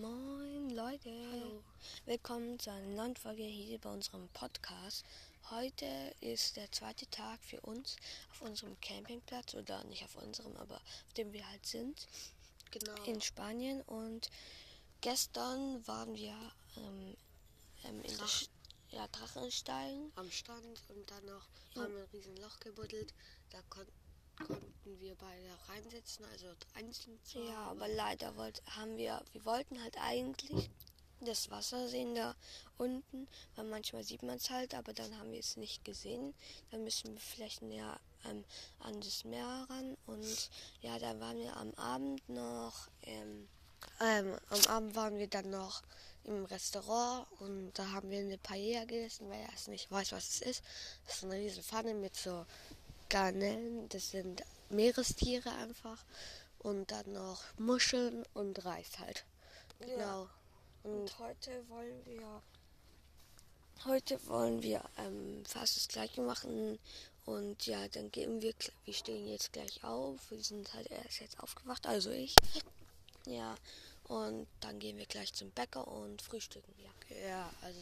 Moin Leute, Hallo. willkommen zu einer neuen Folge hier bei unserem Podcast. Heute ist der zweite Tag für uns auf unserem Campingplatz oder nicht auf unserem, aber auf dem wir halt sind Genau. in Spanien und gestern waren wir ähm, ähm, in der Drach- ja, Drachensteigen. am Strand und dann noch haben wir ein riesen Loch gebuddelt. Da kon konnten wir beide reinsitzen, also einzeln zwar, Ja, aber leider wollt, haben wir, wir wollten halt eigentlich das Wasser sehen da unten, weil manchmal sieht man es halt, aber dann haben wir es nicht gesehen. Dann müssen wir vielleicht näher ähm, an das Meer ran und ja, dann waren wir am Abend noch, ähm, ähm, am Abend waren wir dann noch im Restaurant und da haben wir eine Paella gegessen, wer erst nicht weiß, was es ist. Das ist eine riesen Pfanne mit so Garnelen, das sind Meerestiere einfach. Und dann noch Muscheln und Reis halt. Ja. Genau. Und und heute wollen wir, heute wollen wir ähm, fast das Gleiche machen und ja, dann gehen wir, wir stehen jetzt gleich auf, wir sind halt erst jetzt aufgewacht, also ich. Ja, und dann gehen wir gleich zum Bäcker und frühstücken, ja. Ja, also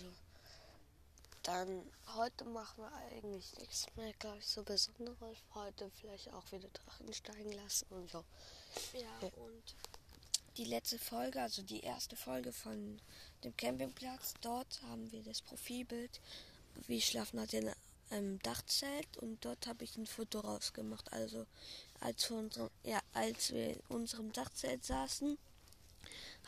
dann heute machen wir eigentlich nichts mehr, glaube ich, so Besonderes. Heute vielleicht auch wieder Drachen steigen lassen und so. Ja, und die letzte Folge, also die erste Folge von dem Campingplatz, dort haben wir das Profilbild. Wir schlafen halt in einem Dachzelt und dort habe ich ein Foto rausgemacht. Also als, wir unserem, ja, als wir in unserem Dachzelt saßen,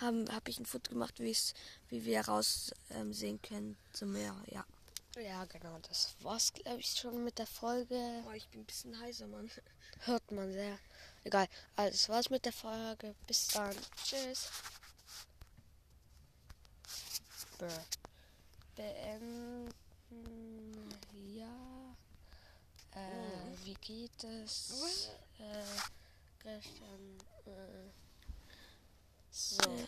habe hab ich ein Foto gemacht, wie wir raus ähm, sehen können zum Meer. Ja. Ja, genau, das war's, glaube ich, schon mit der Folge. Oh, ich bin ein bisschen heiser, Mann. Hört man sehr. Egal, also das war's mit der Folge. Bis dann. Tschüss. Beenden. Ja. Äh, wie geht es? Äh, gestern. Äh, so.